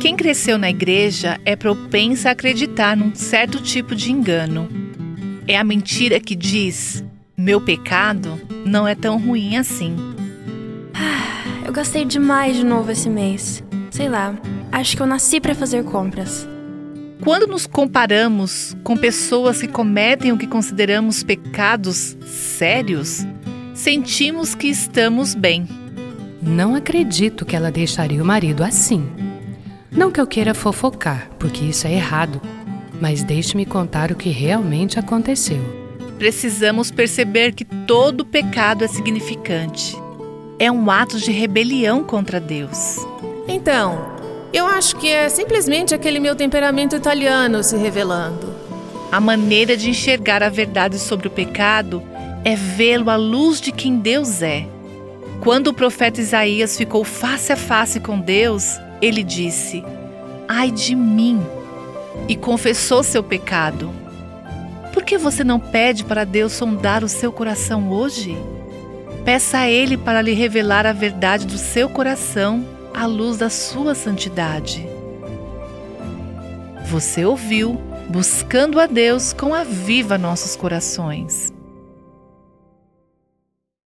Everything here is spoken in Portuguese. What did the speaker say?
Quem cresceu na igreja é propensa a acreditar num certo tipo de engano. É a mentira que diz: meu pecado não é tão ruim assim. Eu gastei demais de novo esse mês. Sei lá, acho que eu nasci para fazer compras. Quando nos comparamos com pessoas que cometem o que consideramos pecados sérios, sentimos que estamos bem. Não acredito que ela deixaria o marido assim. Não que eu queira fofocar, porque isso é errado, mas deixe-me contar o que realmente aconteceu. Precisamos perceber que todo pecado é significante. É um ato de rebelião contra Deus. Então, eu acho que é simplesmente aquele meu temperamento italiano se revelando. A maneira de enxergar a verdade sobre o pecado é vê-lo à luz de quem Deus é. Quando o profeta Isaías ficou face a face com Deus, ele disse: Ai de mim! E confessou seu pecado. Por que você não pede para Deus sondar o seu coração hoje? Peça a Ele para lhe revelar a verdade do seu coração à luz da sua santidade. Você ouviu Buscando a Deus com a Viva Nossos Corações.